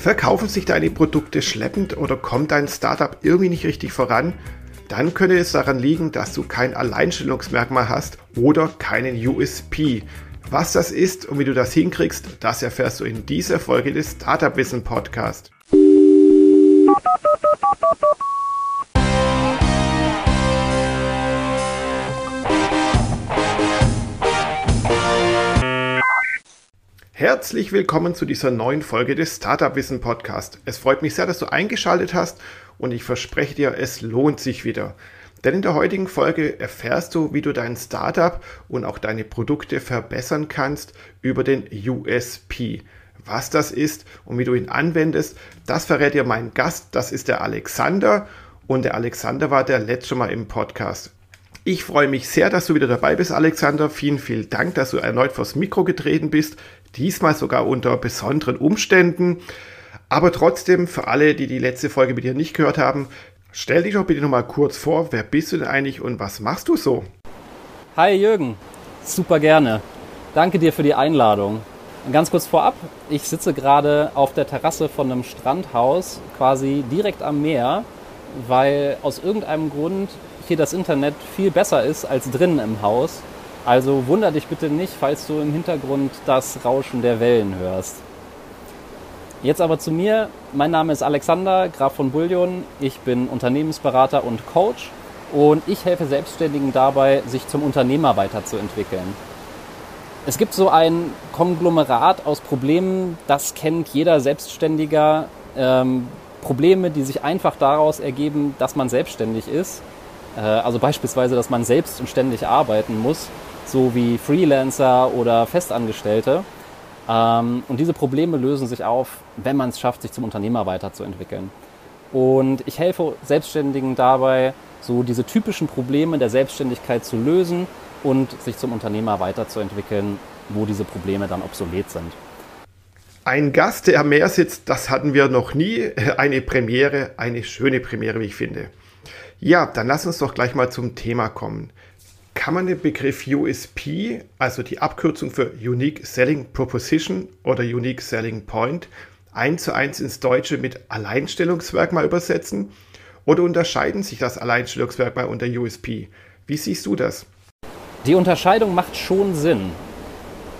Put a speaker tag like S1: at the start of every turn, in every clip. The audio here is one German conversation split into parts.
S1: Verkaufen sich deine Produkte schleppend oder kommt dein Startup irgendwie nicht richtig voran? Dann könnte es daran liegen, dass du kein Alleinstellungsmerkmal hast oder keinen USP. Was das ist und wie du das hinkriegst, das erfährst du in dieser Folge des Startup Wissen Podcast. Herzlich willkommen zu dieser neuen Folge des Startup Wissen Podcast. Es freut mich sehr, dass du eingeschaltet hast und ich verspreche dir, es lohnt sich wieder. Denn in der heutigen Folge erfährst du, wie du dein Startup und auch deine Produkte verbessern kannst über den USP. Was das ist und wie du ihn anwendest, das verrät dir mein Gast, das ist der Alexander. Und der Alexander war der letzte Mal im Podcast. Ich freue mich sehr, dass du wieder dabei bist, Alexander. Vielen, vielen Dank, dass du erneut vors Mikro getreten bist diesmal sogar unter besonderen Umständen. Aber trotzdem, für alle, die die letzte Folge mit dir nicht gehört haben, stell dich doch bitte nochmal kurz vor, wer bist du denn eigentlich und was machst du so?
S2: Hi Jürgen, super gerne. Danke dir für die Einladung. Ganz kurz vorab, ich sitze gerade auf der Terrasse von einem Strandhaus, quasi direkt am Meer, weil aus irgendeinem Grund hier das Internet viel besser ist als drinnen im Haus also wunder dich bitte nicht, falls du im Hintergrund das Rauschen der Wellen hörst. Jetzt aber zu mir. Mein Name ist Alexander Graf von Bullion. Ich bin Unternehmensberater und Coach und ich helfe Selbstständigen dabei, sich zum Unternehmer weiterzuentwickeln. Es gibt so ein Konglomerat aus Problemen, das kennt jeder Selbstständiger. Ähm, Probleme, die sich einfach daraus ergeben, dass man selbstständig ist. Äh, also beispielsweise, dass man selbst und ständig arbeiten muss so wie Freelancer oder Festangestellte. Ähm, und diese Probleme lösen sich auf, wenn man es schafft, sich zum Unternehmer weiterzuentwickeln. Und ich helfe Selbstständigen dabei, so diese typischen Probleme der Selbstständigkeit zu lösen und sich zum Unternehmer weiterzuentwickeln, wo diese Probleme dann obsolet sind.
S1: Ein Gast, der am Meer sitzt, das hatten wir noch nie. Eine Premiere, eine schöne Premiere, wie ich finde. Ja, dann lass uns doch gleich mal zum Thema kommen kann man den Begriff USP, also die Abkürzung für Unique Selling Proposition oder Unique Selling Point, eins zu eins ins Deutsche mit Alleinstellungsmerkmal übersetzen? Oder unterscheiden sich das Alleinstellungsmerkmal und der USP? Wie siehst du das?
S2: Die Unterscheidung macht schon Sinn.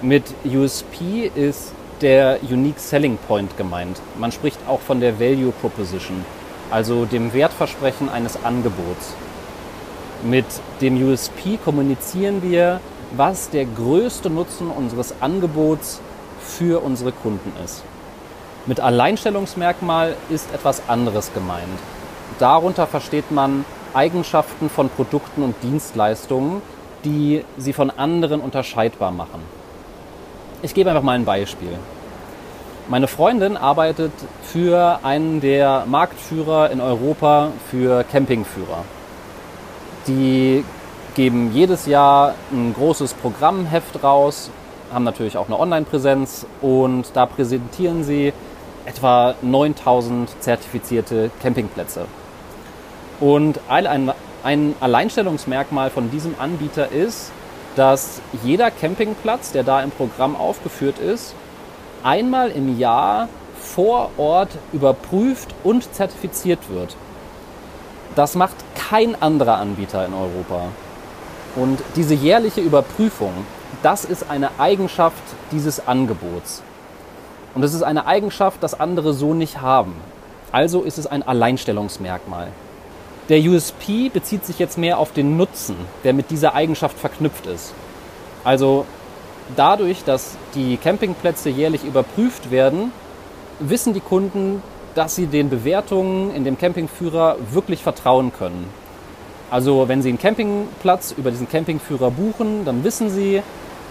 S2: Mit USP ist der Unique Selling Point gemeint. Man spricht auch von der Value Proposition, also dem Wertversprechen eines Angebots. Mit dem USP kommunizieren wir, was der größte Nutzen unseres Angebots für unsere Kunden ist. Mit Alleinstellungsmerkmal ist etwas anderes gemeint. Darunter versteht man Eigenschaften von Produkten und Dienstleistungen, die sie von anderen unterscheidbar machen. Ich gebe einfach mal ein Beispiel. Meine Freundin arbeitet für einen der Marktführer in Europa für Campingführer. Die geben jedes Jahr ein großes Programmheft raus, haben natürlich auch eine Online-Präsenz und da präsentieren sie etwa 9000 zertifizierte Campingplätze. Und ein, ein Alleinstellungsmerkmal von diesem Anbieter ist, dass jeder Campingplatz, der da im Programm aufgeführt ist, einmal im Jahr vor Ort überprüft und zertifiziert wird. Das macht kein anderer Anbieter in Europa. Und diese jährliche Überprüfung, das ist eine Eigenschaft dieses Angebots. Und es ist eine Eigenschaft, das andere so nicht haben. Also ist es ein Alleinstellungsmerkmal. Der USP bezieht sich jetzt mehr auf den Nutzen, der mit dieser Eigenschaft verknüpft ist. Also dadurch, dass die Campingplätze jährlich überprüft werden, wissen die Kunden, dass sie den Bewertungen in dem Campingführer wirklich vertrauen können. Also wenn Sie einen Campingplatz über diesen Campingführer buchen, dann wissen Sie,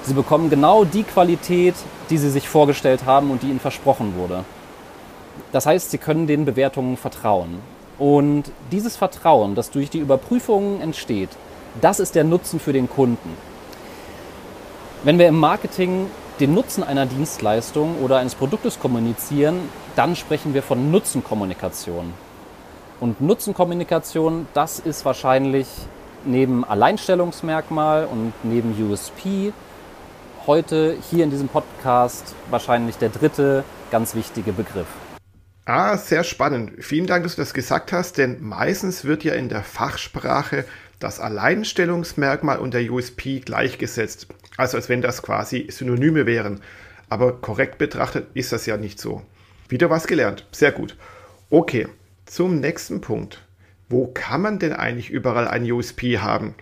S2: Sie bekommen genau die Qualität, die Sie sich vorgestellt haben und die Ihnen versprochen wurde. Das heißt, Sie können den Bewertungen vertrauen. Und dieses Vertrauen, das durch die Überprüfungen entsteht, das ist der Nutzen für den Kunden. Wenn wir im Marketing den Nutzen einer Dienstleistung oder eines Produktes kommunizieren, dann sprechen wir von Nutzenkommunikation. Und Nutzenkommunikation, das ist wahrscheinlich neben Alleinstellungsmerkmal und neben USP heute hier in diesem Podcast wahrscheinlich der dritte ganz wichtige Begriff.
S1: Ah, sehr spannend. Vielen Dank, dass du das gesagt hast, denn meistens wird ja in der Fachsprache das Alleinstellungsmerkmal und der USP gleichgesetzt. Also als wenn das quasi Synonyme wären. Aber korrekt betrachtet ist das ja nicht so. Wieder was gelernt. Sehr gut. Okay, zum nächsten Punkt. Wo kann man denn eigentlich überall ein USP haben?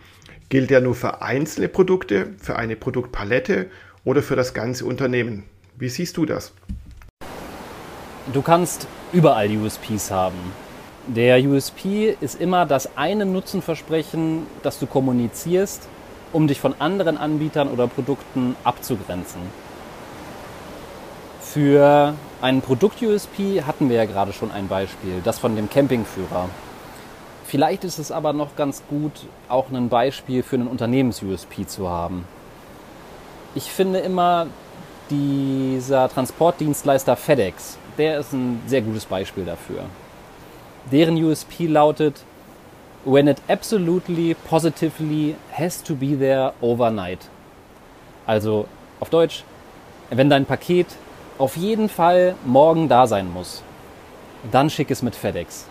S1: Gilt der nur für einzelne Produkte, für eine Produktpalette oder für das ganze Unternehmen? Wie siehst du das?
S2: Du kannst überall USPs haben. Der USP ist immer das eine Nutzenversprechen, das du kommunizierst, um dich von anderen Anbietern oder Produkten abzugrenzen. Für einen Produkt-USP hatten wir ja gerade schon ein Beispiel, das von dem Campingführer. Vielleicht ist es aber noch ganz gut, auch ein Beispiel für einen Unternehmens-USP zu haben. Ich finde immer, dieser Transportdienstleister FedEx der ist ein sehr gutes Beispiel dafür. Deren USP lautet, when it absolutely, positively has to be there overnight. Also auf Deutsch, wenn dein Paket auf jeden Fall morgen da sein muss, dann schick es mit FedEx.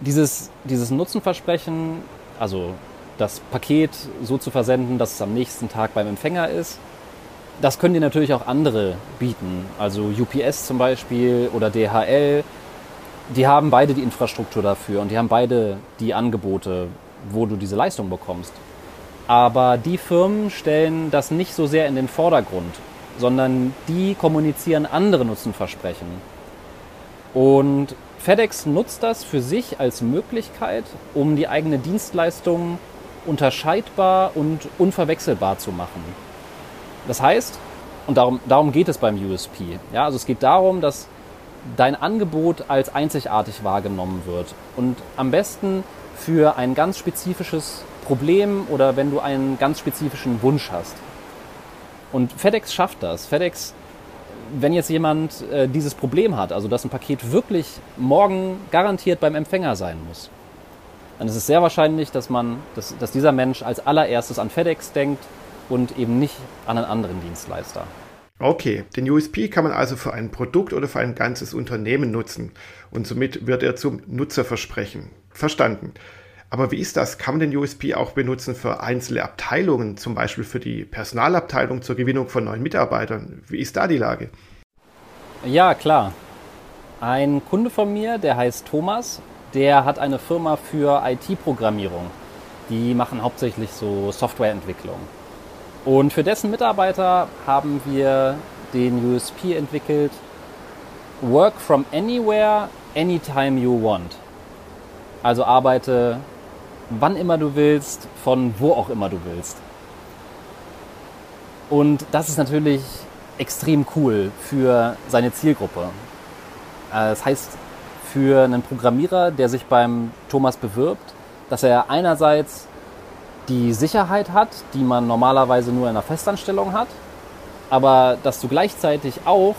S2: Dieses, dieses Nutzenversprechen, also das Paket so zu versenden, dass es am nächsten Tag beim Empfänger ist, das können dir natürlich auch andere bieten. Also UPS zum Beispiel oder DHL. Die haben beide die Infrastruktur dafür und die haben beide die Angebote, wo du diese Leistung bekommst. Aber die Firmen stellen das nicht so sehr in den Vordergrund, sondern die kommunizieren andere Nutzenversprechen. Und FedEx nutzt das für sich als Möglichkeit, um die eigene Dienstleistung unterscheidbar und unverwechselbar zu machen. Das heißt, und darum, darum geht es beim USP, ja, also es geht darum, dass dein Angebot als einzigartig wahrgenommen wird und am besten für ein ganz spezifisches Problem oder wenn du einen ganz spezifischen Wunsch hast. Und FedEx schafft das. FedEx, wenn jetzt jemand äh, dieses Problem hat, also dass ein Paket wirklich morgen garantiert beim Empfänger sein muss, dann ist es sehr wahrscheinlich, dass man, dass, dass dieser Mensch als allererstes an FedEx denkt und eben nicht an einen anderen Dienstleister.
S1: Okay, den USP kann man also für ein Produkt oder für ein ganzes Unternehmen nutzen und somit wird er zum Nutzerversprechen. Verstanden. Aber wie ist das? Kann man den USP auch benutzen für einzelne Abteilungen, zum Beispiel für die Personalabteilung zur Gewinnung von neuen Mitarbeitern? Wie ist da die Lage?
S2: Ja, klar. Ein Kunde von mir, der heißt Thomas, der hat eine Firma für IT-Programmierung. Die machen hauptsächlich so Softwareentwicklung. Und für dessen Mitarbeiter haben wir den USP entwickelt, Work from anywhere, anytime you want. Also arbeite wann immer du willst, von wo auch immer du willst. Und das ist natürlich extrem cool für seine Zielgruppe. Äh, das heißt, für einen Programmierer, der sich beim Thomas bewirbt, dass er einerseits die Sicherheit hat, die man normalerweise nur in einer Festanstellung hat, aber dass du gleichzeitig auch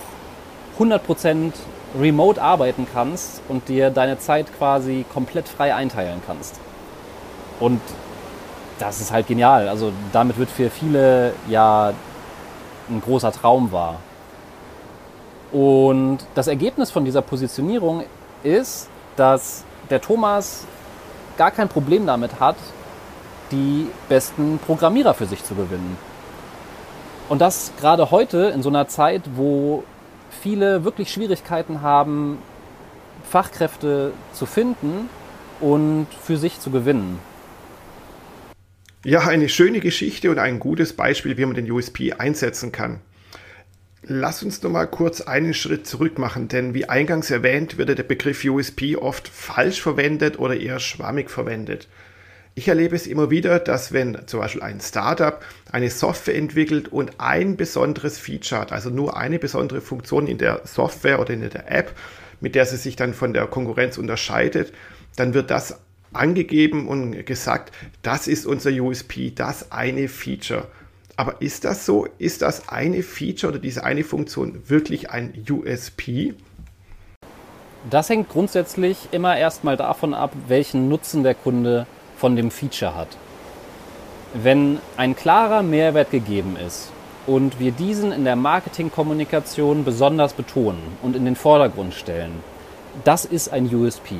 S2: 100% remote arbeiten kannst und dir deine Zeit quasi komplett frei einteilen kannst. Und das ist halt genial. Also damit wird für viele ja ein großer Traum wahr. Und das Ergebnis von dieser Positionierung ist, dass der Thomas gar kein Problem damit hat, die besten Programmierer für sich zu gewinnen. Und das gerade heute in so einer Zeit, wo viele wirklich Schwierigkeiten haben, Fachkräfte zu finden und für sich zu gewinnen.
S1: Ja, eine schöne Geschichte und ein gutes Beispiel, wie man den USP einsetzen kann. Lass uns noch mal kurz einen Schritt zurück machen, denn wie eingangs erwähnt, wird der Begriff USP oft falsch verwendet oder eher schwammig verwendet. Ich erlebe es immer wieder, dass wenn zum Beispiel ein Startup eine Software entwickelt und ein besonderes Feature hat, also nur eine besondere Funktion in der Software oder in der App, mit der sie sich dann von der Konkurrenz unterscheidet, dann wird das angegeben und gesagt, das ist unser USP, das eine Feature. Aber ist das so? Ist das eine Feature oder diese eine Funktion wirklich ein USP?
S2: Das hängt grundsätzlich immer erstmal davon ab, welchen Nutzen der Kunde von dem Feature hat. Wenn ein klarer Mehrwert gegeben ist und wir diesen in der Marketingkommunikation besonders betonen und in den Vordergrund stellen, Das ist ein USP.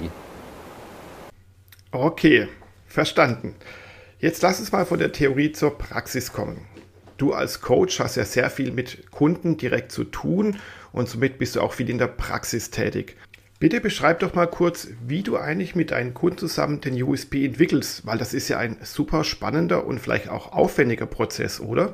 S1: Okay, verstanden. Jetzt lass uns mal von der Theorie zur Praxis kommen. Du als Coach hast ja sehr viel mit Kunden direkt zu tun und somit bist du auch viel in der Praxis tätig. Bitte beschreib doch mal kurz, wie du eigentlich mit deinen Kunden zusammen den USP entwickelst, weil das ist ja ein super spannender und vielleicht auch aufwendiger Prozess, oder?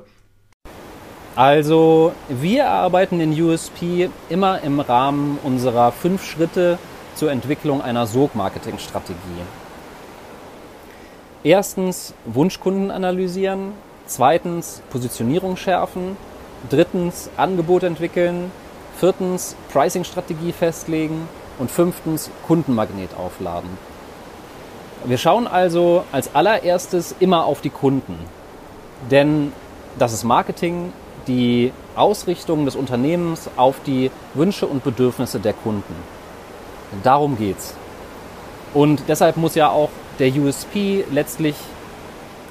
S2: Also, wir erarbeiten den USP immer im Rahmen unserer fünf Schritte zur Entwicklung einer Sog-Marketing-Strategie. Erstens Wunschkunden analysieren, zweitens Positionierung schärfen, drittens Angebot entwickeln, viertens Pricing-Strategie festlegen und fünftens Kundenmagnet aufladen. Wir schauen also als allererstes immer auf die Kunden, denn das ist Marketing, die Ausrichtung des Unternehmens auf die Wünsche und Bedürfnisse der Kunden. Darum geht's. Und deshalb muss ja auch der USP letztlich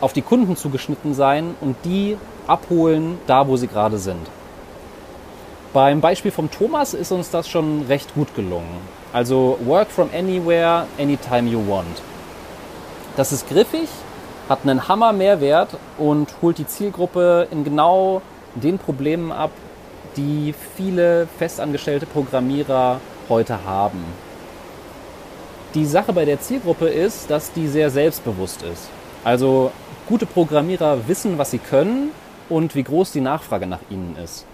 S2: auf die Kunden zugeschnitten sein und die abholen, da wo sie gerade sind. Beim Beispiel vom Thomas ist uns das schon recht gut gelungen. Also Work from anywhere, anytime you want. Das ist griffig, hat einen Hammer Mehrwert und holt die Zielgruppe in genau den Problemen ab, die viele festangestellte Programmierer heute haben. Die Sache bei der Zielgruppe ist, dass die sehr selbstbewusst ist. Also gute Programmierer wissen, was sie können und wie groß die Nachfrage nach ihnen ist.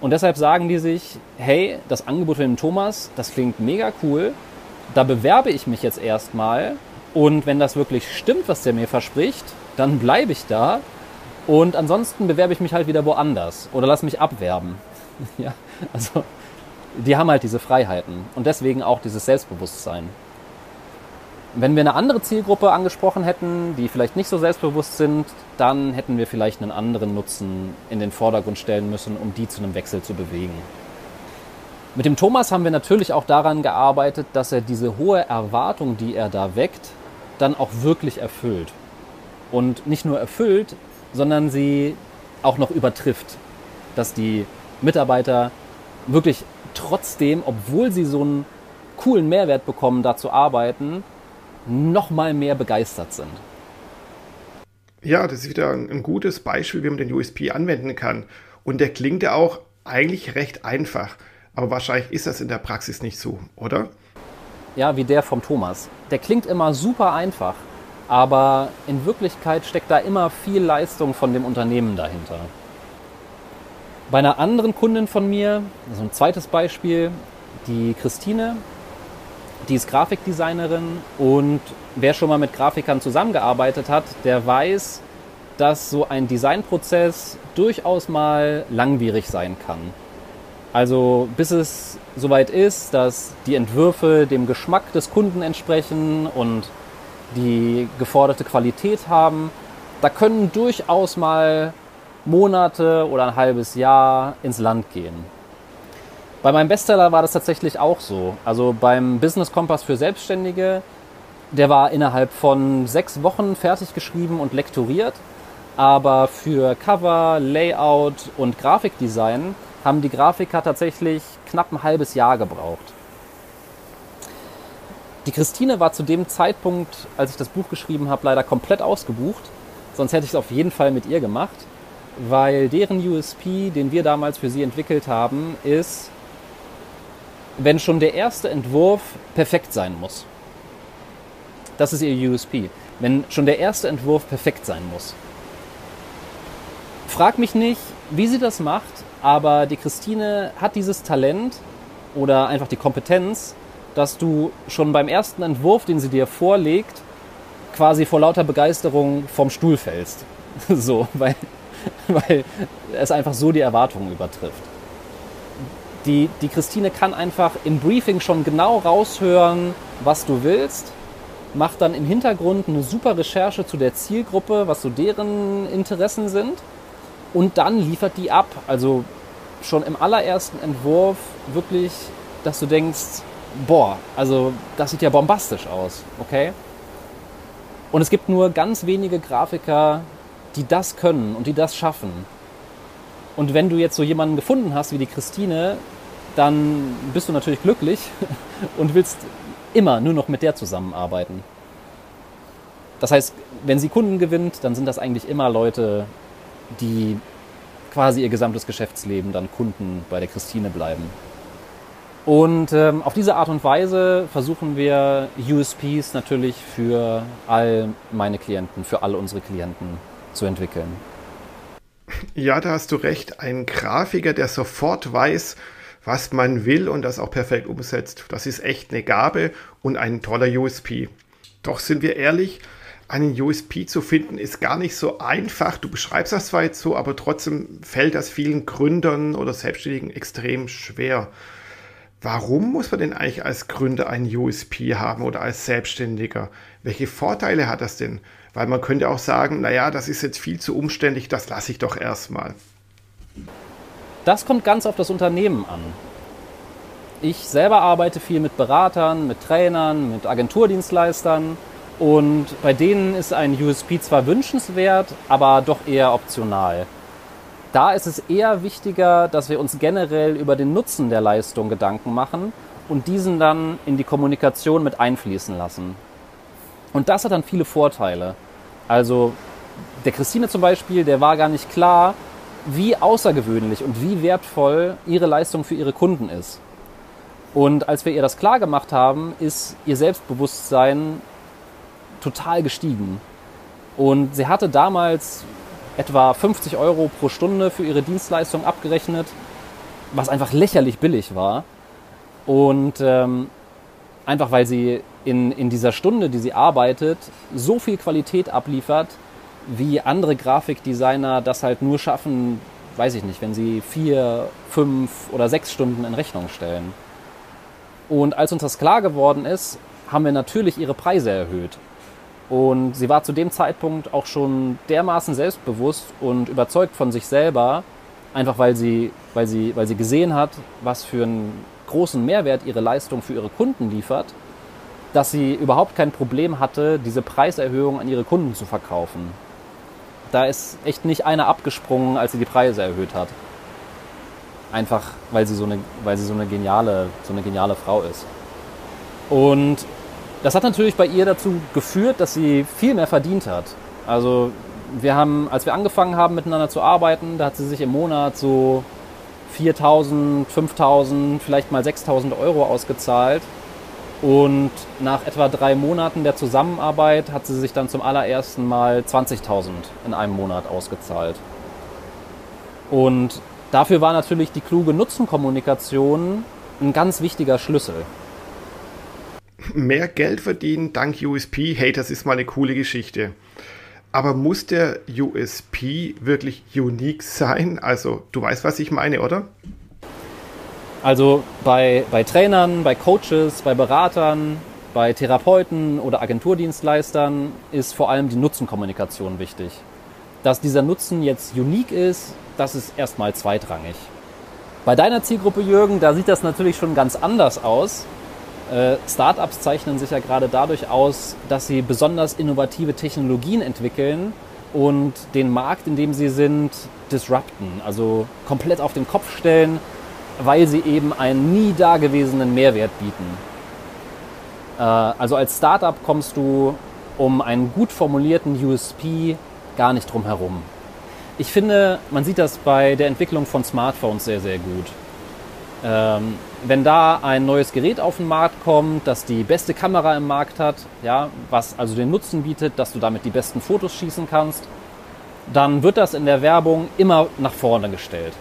S2: Und deshalb sagen die sich, hey, das Angebot von dem Thomas, das klingt mega cool, da bewerbe ich mich jetzt erstmal und wenn das wirklich stimmt, was der mir verspricht, dann bleibe ich da und ansonsten bewerbe ich mich halt wieder woanders oder lass mich abwerben. ja, also die haben halt diese Freiheiten und deswegen auch dieses Selbstbewusstsein. Wenn wir eine andere Zielgruppe angesprochen hätten, die vielleicht nicht so selbstbewusst sind, dann hätten wir vielleicht einen anderen Nutzen in den Vordergrund stellen müssen, um die zu einem Wechsel zu bewegen. Mit dem Thomas haben wir natürlich auch daran gearbeitet, dass er diese hohe Erwartung, die er da weckt, dann auch wirklich erfüllt. Und nicht nur erfüllt, sondern sie auch noch übertrifft. Dass die Mitarbeiter wirklich trotzdem, obwohl sie so einen coolen Mehrwert bekommen, da zu arbeiten, noch mal mehr begeistert sind.
S1: Ja, das ist wieder ein, gutes Beispiel, wie man den USP anwenden kann. Und der klingt ja auch eigentlich recht einfach. Aber wahrscheinlich ist das in der Praxis nicht so, oder?
S2: Ja, wie der vom Thomas. Der klingt immer super einfach, aber in Wirklichkeit steckt da immer viel Leistung von dem Unternehmen dahinter. Bei einer anderen Kundin von mir, so ein zweites Beispiel, die Christine, die ist Grafikdesignerin und wer schon mal mit Grafikern zusammengearbeitet hat, der weiß, dass so ein Designprozess durchaus mal langwierig sein kann. Also bis es soweit ist, dass die Entwürfe dem Geschmack des Kunden entsprechen und die geforderte Qualität haben, da können durchaus mal Monate oder ein halbes Jahr ins Land gehen. Bei meinem Bestseller war das tatsächlich auch so. Also beim Business Kompass für Selbstständige, der war innerhalb von sechs Wochen fertig geschrieben und lektoriert. Aber für Cover, Layout und Grafikdesign haben die Grafiker tatsächlich knapp ein halbes Jahr gebraucht. Die Christine war zu dem Zeitpunkt, als ich das Buch geschrieben habe, leider komplett ausgebucht. Sonst hätte ich es auf jeden Fall mit ihr gemacht, weil deren USP, den wir damals für sie entwickelt haben, ist, wenn schon der erste Entwurf perfekt sein muss. Das ist ihr USP. Wenn schon der erste Entwurf perfekt sein muss. Frag mich nicht, wie sie das macht, aber die Christine hat dieses Talent oder einfach die Kompetenz, dass du schon beim ersten Entwurf, den sie dir vorlegt, quasi vor lauter Begeisterung vom Stuhl fällst. so, weil, weil es einfach so die Erwartungen übertrifft die, die Christine kann einfach im Briefing schon genau raushören, was du willst, macht dann im Hintergrund eine super Recherche zu der Zielgruppe, was so deren Interessen sind und dann liefert die ab. Also schon im allerersten Entwurf wirklich, dass du denkst, boah, also das sieht ja bombastisch aus, okay? Und es gibt nur ganz wenige Grafiker, die das können und die das schaffen. Und wenn du jetzt so jemanden gefunden hast wie die Christine, dann bist du natürlich glücklich und willst immer nur noch mit der zusammenarbeiten. Das heißt, wenn sie Kunden gewinnt, dann sind das eigentlich immer Leute, die quasi ihr gesamtes Geschäftsleben dann Kunden bei der Christine bleiben. Und ähm, auf diese Art und Weise versuchen wir USPs natürlich für all meine Klienten, für all unsere Klienten zu entwickeln.
S1: Ja, da hast du recht. Ein Grafiker, der sofort weiß, was man will und das auch perfekt umsetzt. Das ist echt eine Gabe und ein toller USP. Doch sind wir ehrlich, einen USP zu finden ist gar nicht so einfach. Du beschreibst das zwar jetzt so, aber trotzdem fällt das vielen Gründern oder Selbstständigen extrem schwer. Warum muss man denn eigentlich als Gründer einen USP haben oder als Selbstständiger? Welche Vorteile hat das denn? Weil man könnte auch sagen, naja, das ist jetzt viel zu umständlich, das lasse ich doch erstmal.
S2: Das kommt ganz auf das Unternehmen an. Ich selber arbeite viel mit Beratern, mit Trainern, mit Agenturdienstleistern und bei denen ist ein USP zwar wünschenswert, aber doch eher optional. Da ist es eher wichtiger, dass wir uns generell über den Nutzen der Leistung Gedanken machen und diesen dann in die Kommunikation mit einfließen lassen. Und das hat dann viele Vorteile. Also der Christine zum Beispiel, der war gar nicht klar, wie außergewöhnlich und wie wertvoll ihre Leistung für ihre Kunden ist. Und als wir ihr das klar gemacht haben, ist ihr Selbstbewusstsein total gestiegen. Und sie hatte damals etwa 50 Euro pro Stunde für ihre Dienstleistung abgerechnet, was einfach lächerlich billig war. Und ähm, einfach weil sie in, in dieser Stunde, die sie arbeitet, so viel Qualität abliefert, wie andere Grafikdesigner das halt nur schaffen, weiß ich nicht, wenn sie vier, fünf oder sechs Stunden in Rechnung stellen. Und als uns das klar geworden ist, haben wir natürlich ihre Preise erhöht. Und sie war zu dem Zeitpunkt auch schon dermaßen selbstbewusst und überzeugt von sich selber, einfach weil sie, weil sie, weil sie gesehen hat, was für einen großen Mehrwert ihre Leistung für ihre Kunden liefert, dass sie überhaupt kein Problem hatte, diese Preiserhöhung an ihre Kunden zu verkaufen. Da ist echt nicht einer abgesprungen, als sie die Preise erhöht hat. Einfach weil sie so eine, weil sie so eine geniale, so eine geniale Frau ist. Und das hat natürlich bei ihr dazu geführt, dass sie viel mehr verdient hat. Also wir haben, als wir angefangen haben miteinander zu arbeiten, da hat sie sich im Monat so 4.000, 5.000, vielleicht mal 6.000 Euro ausgezahlt. Und nach etwa drei Monaten der Zusammenarbeit hat sie sich dann zum allerersten Mal 20.000 in einem Monat ausgezahlt. Und dafür war natürlich die kluge Nutzenkommunikation ein ganz wichtiger Schlüssel
S1: mehr Geld verdienen dank USP, hey, das ist mal eine coole Geschichte. Aber muss der USP wirklich unique sein? Also, du weißt, was ich meine, oder?
S2: Also bei, bei Trainern, bei Coaches, bei Beratern, bei Therapeuten oder Agenturdienstleistern ist vor allem die Nutzenkommunikation wichtig. Dass dieser Nutzen jetzt unique ist, das ist erstmal zweitrangig. Bei deiner Zielgruppe, Jürgen, da sieht das natürlich schon ganz anders aus. Äh, Startups zeichnen sich ja gerade dadurch aus, dass sie besonders innovative Technologien entwickeln und den Markt, in dem sie sind, disrupten, also komplett auf den Kopf stellen, weil sie eben einen nie dagewesenen Mehrwert bieten. Äh, also als Startup kommst du um einen gut formulierten USP gar nicht drum herum. Ich finde, man sieht das bei der Entwicklung von Smartphones sehr, sehr gut. Ähm, wenn da ein neues Gerät auf den Markt kommt, das die beste Kamera im Markt hat, ja, was also den Nutzen bietet, dass du damit die besten Fotos schießen kannst, dann wird das in der Werbung immer nach vorne gestellt.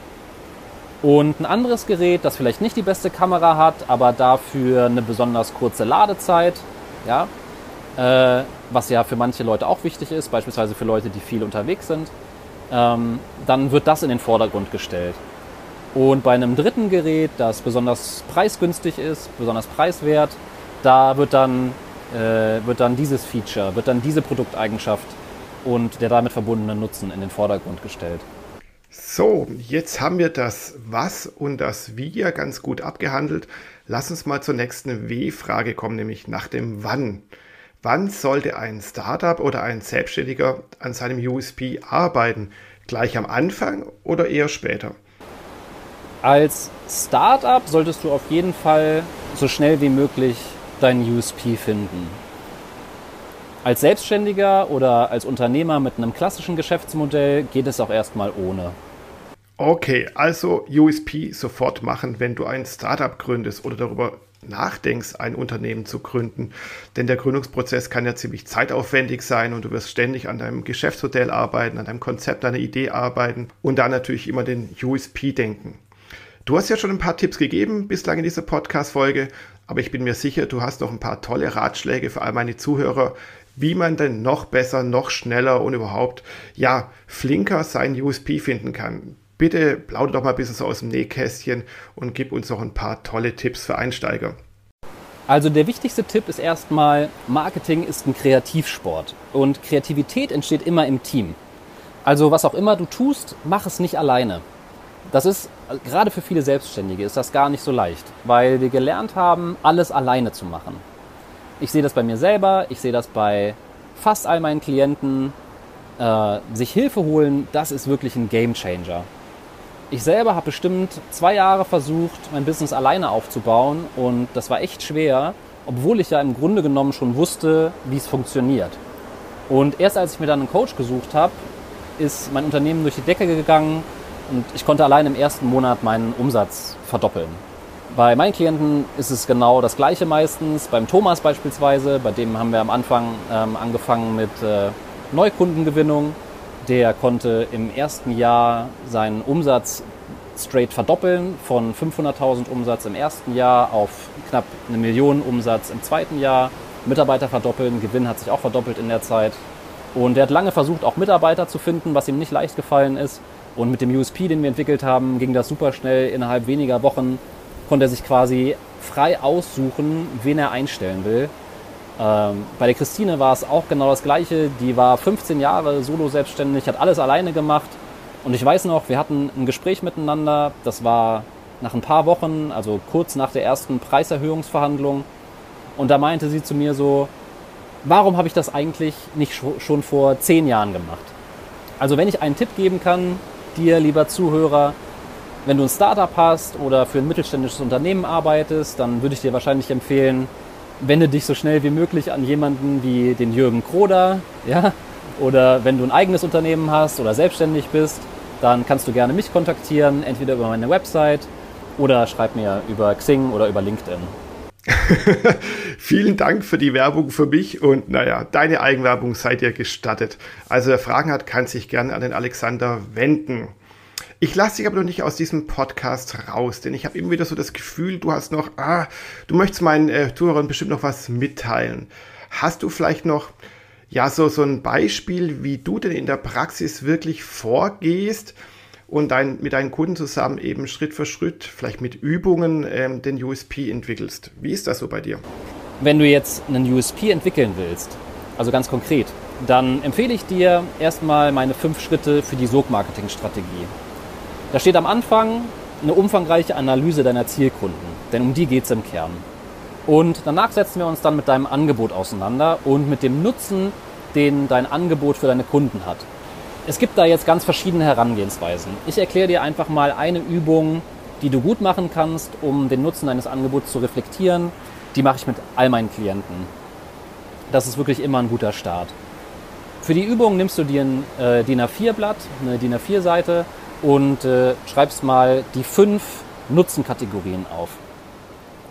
S2: Und ein anderes Gerät, das vielleicht nicht die beste Kamera hat, aber dafür eine besonders kurze Ladezeit, ja, äh, was ja für manche Leute auch wichtig ist, beispielsweise für Leute, die viel unterwegs sind, ähm, dann wird das in den Vordergrund gestellt. Und bei einem dritten Gerät, das besonders preisgünstig ist, besonders preiswert, da wird dann, äh, wird dann dieses Feature, wird dann diese Produkteigenschaft und der damit verbundene Nutzen in den Vordergrund gestellt.
S1: So, jetzt haben wir das Was und das Wie ja ganz gut abgehandelt. Lass uns mal zur nächsten W-Frage kommen, nämlich nach dem Wann. Wann sollte ein Startup oder ein Selbstständiger an seinem USP arbeiten? Gleich am Anfang oder eher später?
S2: Als Startup solltest du auf jeden Fall so schnell wie möglich deinen USP finden. Als Selbstständiger oder als Unternehmer mit einem klassischen Geschäftsmodell geht es auch erstmal ohne.
S1: Okay, also USP sofort machen, wenn du ein Startup gründest oder darüber nachdenkst, ein Unternehmen zu gründen. Denn der Gründungsprozess kann ja ziemlich zeitaufwendig sein und du wirst ständig an deinem Geschäftsmodell arbeiten, an deinem Konzept, deiner Idee arbeiten und da natürlich immer den USP denken. Du hast ja schon ein paar Tipps gegeben bislang in dieser Podcast-Folge, aber ich bin mir sicher, du hast noch ein paar tolle Ratschläge für all meine Zuhörer, wie man denn noch besser, noch schneller und überhaupt, ja, flinker sein USP finden kann. Bitte plaudere doch mal ein bisschen so aus dem Nähkästchen und gib uns noch ein paar tolle Tipps für Einsteiger.
S2: Also der wichtigste Tipp ist erstmal, Marketing ist ein Kreativsport und Kreativität entsteht immer im Team. Also was auch immer du tust, mach es nicht alleine. Das ist gerade für viele Selbstständige ist das gar nicht so leicht, weil wir gelernt haben, alles alleine zu machen. Ich sehe das bei mir selber, ich sehe das bei fast all meinen Klienten. Äh, sich Hilfe holen, das ist wirklich ein Game Changer. Ich selber habe bestimmt zwei Jahre versucht, mein Business alleine aufzubauen und das war echt schwer, obwohl ich ja im Grunde genommen schon wusste, wie es funktioniert. Und erst als ich mir dann einen Coach gesucht habe, ist mein Unternehmen durch die Decke gegangen und ich konnte allein im ersten Monat meinen Umsatz verdoppeln. Bei meinen Klienten ist es genau das gleiche meistens. Beim Thomas beispielsweise, bei dem haben wir am Anfang ähm, angefangen mit äh, Neukundengewinnung der konnte im ersten Jahr seinen Umsatz straight verdoppeln von 500.000 Umsatz im ersten Jahr auf knapp eine Million Umsatz im zweiten Jahr. Mitarbeiter verdoppeln, Gewinn hat sich auch verdoppelt in der Zeit. Und er hat lange versucht, auch Mitarbeiter zu finden, was ihm nicht leicht gefallen ist. Und mit dem USP, den wir entwickelt haben, ging das super schnell. Innerhalb weniger Wochen konnte er sich quasi frei aussuchen, wen er einstellen will. Ähm, bei der Christine war es auch genau das Gleiche. Die war 15 Jahre solo selbstständig, hat alles alleine gemacht. Und ich weiß noch, wir hatten ein Gespräch miteinander. Das war nach ein paar Wochen, also kurz nach der ersten Preiserhöhungsverhandlung. Und da meinte sie zu mir so, warum habe ich das eigentlich nicht schon vor zehn Jahren gemacht? Also wenn ich einen Tipp geben kann, dir, lieber Zuhörer, wenn du ein Startup hast oder für ein mittelständisches Unternehmen arbeitest, dann würde ich dir wahrscheinlich empfehlen, wende dich so schnell wie möglich an jemanden wie den Jürgen Kroder, ja, oder wenn du ein eigenes Unternehmen hast oder selbstständig bist, dann kannst du gerne mich kontaktieren, entweder über meine Website oder schreib mir über Xing oder über LinkedIn.
S1: Vielen Dank für die Werbung für mich und naja, deine Eigenwerbung seid ihr gestattet. Also wer Fragen hat, kann sich gerne an den Alexander wenden. Ich lasse dich aber noch nicht aus diesem Podcast raus, denn ich habe immer wieder so das Gefühl, du hast noch, ah, du möchtest meinen äh, Zuhörern bestimmt noch was mitteilen. Hast du vielleicht noch, ja, so, so ein Beispiel, wie du denn in der Praxis wirklich vorgehst und dein, mit deinen Kunden zusammen eben Schritt für Schritt, vielleicht mit Übungen, ähm, den USP entwickelst? Wie ist das so bei dir?
S2: Wenn du jetzt einen USP entwickeln willst, also ganz konkret, dann empfehle ich dir erstmal meine fünf Schritte für die Sog-Marketing-Strategie. Da steht am Anfang eine umfangreiche Analyse deiner Zielkunden, denn um die geht es im Kern. Und danach setzen wir uns dann mit deinem Angebot auseinander und mit dem Nutzen, den dein Angebot für deine Kunden hat. Es gibt da jetzt ganz verschiedene Herangehensweisen. Ich erkläre dir einfach mal eine Übung, die du gut machen kannst, um den Nutzen deines Angebots zu reflektieren. Die mache ich mit all meinen Klienten. Das ist wirklich immer ein guter Start. Für die Übung nimmst du dir ein äh, DIN A4-Blatt, eine DIN A4-Seite und äh, schreibst mal die fünf Nutzenkategorien auf.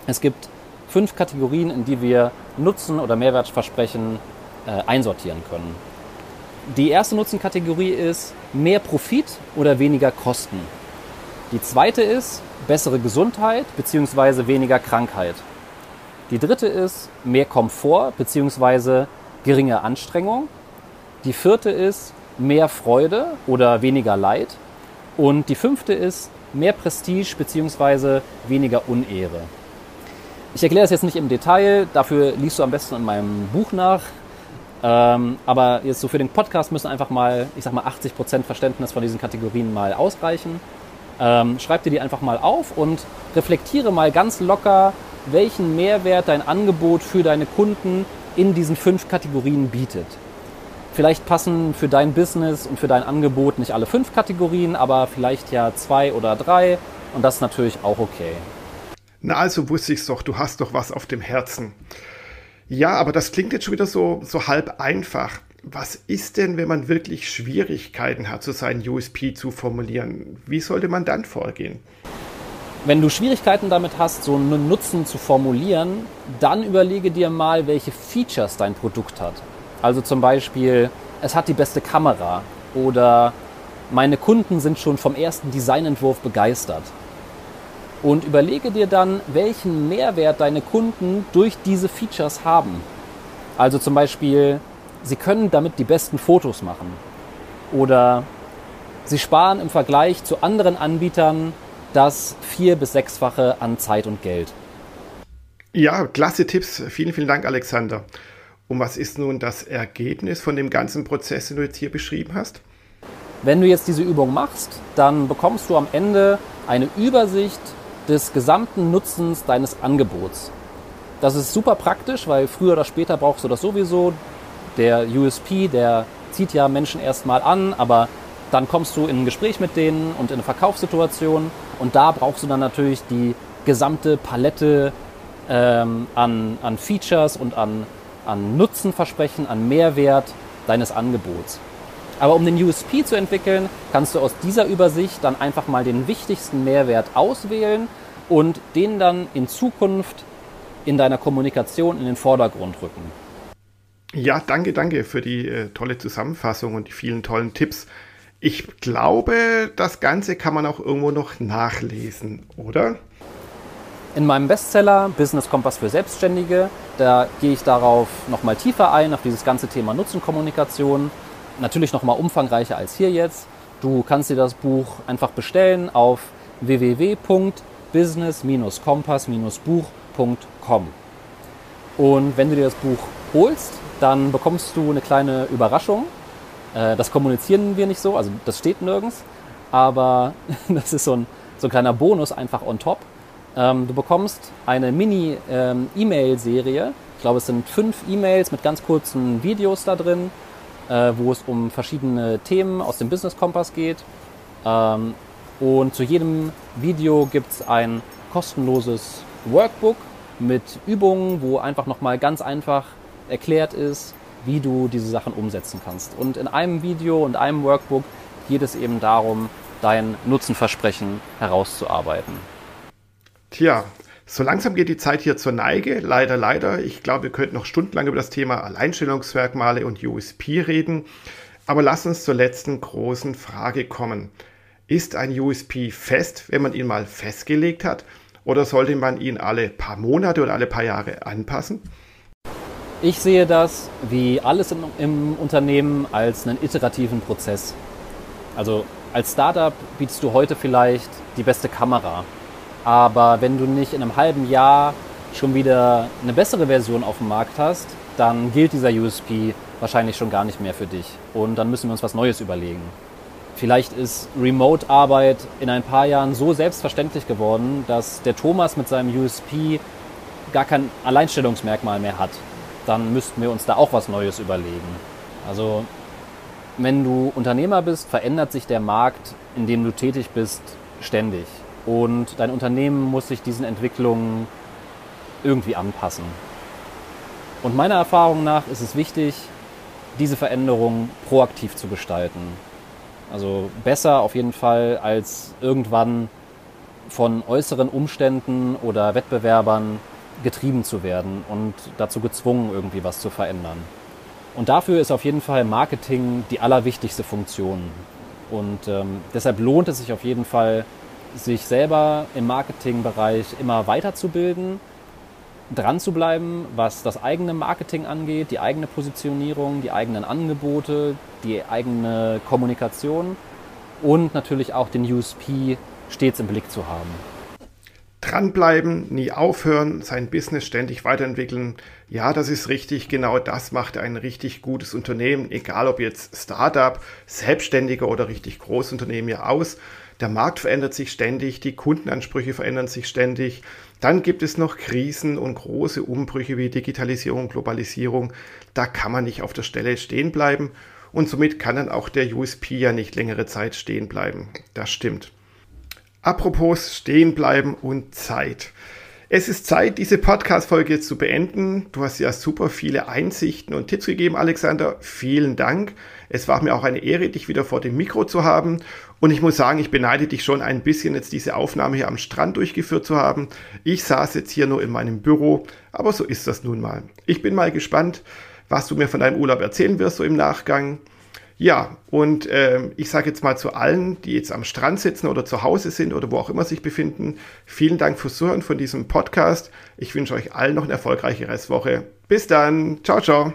S2: Es gibt fünf Kategorien, in die wir Nutzen oder Mehrwertversprechen äh, einsortieren können. Die erste Nutzenkategorie ist mehr Profit oder weniger Kosten. Die zweite ist bessere Gesundheit bzw. weniger Krankheit. Die dritte ist mehr Komfort bzw. geringe Anstrengung. Die vierte ist mehr Freude oder weniger Leid. Und die fünfte ist mehr Prestige bzw. weniger Unehre. Ich erkläre das jetzt nicht im Detail, dafür liest du am besten in meinem Buch nach. Ähm, aber jetzt so für den Podcast müssen einfach mal, ich sag mal, 80% Verständnis von diesen Kategorien mal ausreichen. Ähm, schreib dir die einfach mal auf und reflektiere mal ganz locker, welchen Mehrwert dein Angebot für deine Kunden in diesen fünf Kategorien bietet. Vielleicht passen für dein Business und für dein Angebot nicht alle fünf Kategorien, aber vielleicht ja zwei oder drei. und das ist natürlich auch okay.
S1: Na, also wusste ich's doch, du hast doch was auf dem Herzen. Ja, aber das klingt jetzt schon wieder so, so halb einfach. Was ist denn, wenn man wirklich Schwierigkeiten hat, so seinen USP zu formulieren? Wie sollte man dann vorgehen?
S2: Wenn du Schwierigkeiten damit hast, so einen Nutzen zu formulieren, dann überlege dir mal, welche Features dein Produkt hat. Also zum Beispiel, es hat die beste Kamera oder meine Kunden sind schon vom ersten Designentwurf begeistert. Und überlege dir dann, welchen Mehrwert deine Kunden durch diese Features haben. Also zum Beispiel, sie können damit die besten Fotos machen. Oder sie sparen im Vergleich zu anderen Anbietern das vier- bis sechsfache an Zeit und Geld.
S1: Ja, klasse Tipps. Vielen, vielen Dank, Alexander. Und was ist nun das Ergebnis von dem ganzen Prozess, den du jetzt hier beschrieben hast?
S2: Wenn du jetzt diese Übung machst, dann bekommst du am Ende eine Übersicht des gesamten Nutzens deines Angebots. Das ist super praktisch, weil früher oder später brauchst du das sowieso. Der USP, der zieht ja Menschen erstmal an, aber dann kommst du in ein Gespräch mit denen und in eine Verkaufssituation und da brauchst du dann natürlich die gesamte Palette ähm, an, an Features und an, an Nutzenversprechen, an Mehrwert deines Angebots. Aber um den USP zu entwickeln, kannst du aus dieser Übersicht dann einfach mal den wichtigsten Mehrwert auswählen und den dann in Zukunft in deiner Kommunikation in den Vordergrund rücken.
S1: Ja, danke, danke für die äh, tolle Zusammenfassung und die vielen tollen Tipps. Ich glaube, das Ganze kann man auch irgendwo noch nachlesen, oder?
S2: In meinem Bestseller Business Kompass für Selbstständige, da gehe ich darauf nochmal tiefer ein, auf dieses ganze Thema Nutzenkommunikation natürlich noch mal umfangreicher als hier jetzt. Du kannst dir das Buch einfach bestellen auf www.business-kompass-buch.com. Und wenn du dir das Buch holst, dann bekommst du eine kleine Überraschung. Äh, das kommunizieren wir nicht so, also das steht nirgends, aber das ist so ein, so ein kleiner Bonus einfach on top. Ähm, du bekommst eine Mini-E-Mail-Serie. Ähm, ich glaube, es sind fünf E-Mails mit ganz kurzen Videos da drin äh, wo es um verschiedene Themen aus dem Business Kompass geht. Ähm, und zu jedem Video gibt es ein kostenloses Workbook mit Übungen, wo einfach nochmal ganz einfach erklärt ist, wie du diese Sachen umsetzen kannst. Und in einem Video und einem Workbook geht es eben darum, dein Nutzenversprechen herauszuarbeiten.
S1: Tja, so langsam geht die Zeit hier zur Neige. Leider, leider. Ich glaube, wir könnten noch stundenlang über das Thema Alleinstellungsmerkmale und USP reden. Aber lass uns zur letzten großen Frage kommen. Ist ein USP fest, wenn man ihn mal festgelegt hat? Oder sollte man ihn alle paar Monate oder alle paar Jahre anpassen?
S2: Ich sehe das wie alles im, im Unternehmen als einen iterativen Prozess. Also als Startup bietest du heute vielleicht die beste Kamera aber wenn du nicht in einem halben Jahr schon wieder eine bessere Version auf dem Markt hast, dann gilt dieser USP wahrscheinlich schon gar nicht mehr für dich. Und dann müssen wir uns was Neues überlegen. Vielleicht ist Remote-Arbeit in ein paar Jahren so selbstverständlich geworden, dass der Thomas mit seinem USP gar kein Alleinstellungsmerkmal mehr hat. Dann müssten wir uns da auch was Neues überlegen. Also wenn du Unternehmer bist, verändert sich der Markt, in dem du tätig bist, ständig. Und dein Unternehmen muss sich diesen Entwicklungen irgendwie anpassen. Und meiner Erfahrung nach ist es wichtig, diese Veränderungen proaktiv zu gestalten. Also besser auf jeden Fall als irgendwann von äußeren Umständen oder Wettbewerbern getrieben zu werden und dazu gezwungen, irgendwie was zu verändern. Und dafür ist auf jeden Fall Marketing die allerwichtigste Funktion. Und ähm, deshalb lohnt es sich auf jeden Fall, sich selber im Marketingbereich immer weiterzubilden, dran zu bleiben, was das eigene Marketing angeht, die eigene Positionierung, die eigenen Angebote, die eigene Kommunikation und natürlich auch den USP stets im Blick zu haben.
S1: Dranbleiben, nie aufhören, sein Business ständig weiterentwickeln. Ja, das ist richtig. Genau das macht ein richtig gutes Unternehmen, egal ob jetzt Startup, Selbstständiger oder richtig Großunternehmen ja aus. Der Markt verändert sich ständig, die Kundenansprüche verändern sich ständig. Dann gibt es noch Krisen und große Umbrüche wie Digitalisierung, Globalisierung. Da kann man nicht auf der Stelle stehen bleiben und somit kann dann auch der USP ja nicht längere Zeit stehen bleiben. Das stimmt. Apropos stehen bleiben und Zeit. Es ist Zeit, diese Podcast-Folge jetzt zu beenden. Du hast ja super viele Einsichten und Tipps gegeben, Alexander. Vielen Dank. Es war mir auch eine Ehre, dich wieder vor dem Mikro zu haben. Und ich muss sagen, ich beneide dich schon ein bisschen, jetzt diese Aufnahme hier am Strand durchgeführt zu haben. Ich saß jetzt hier nur in meinem Büro, aber so ist das nun mal. Ich bin mal gespannt, was du mir von deinem Urlaub erzählen wirst, so im Nachgang. Ja, und äh, ich sage jetzt mal zu allen, die jetzt am Strand sitzen oder zu Hause sind oder wo auch immer sich befinden, vielen Dank fürs Zuhören von diesem Podcast. Ich wünsche euch allen noch eine erfolgreiche Restwoche. Bis dann. Ciao, ciao.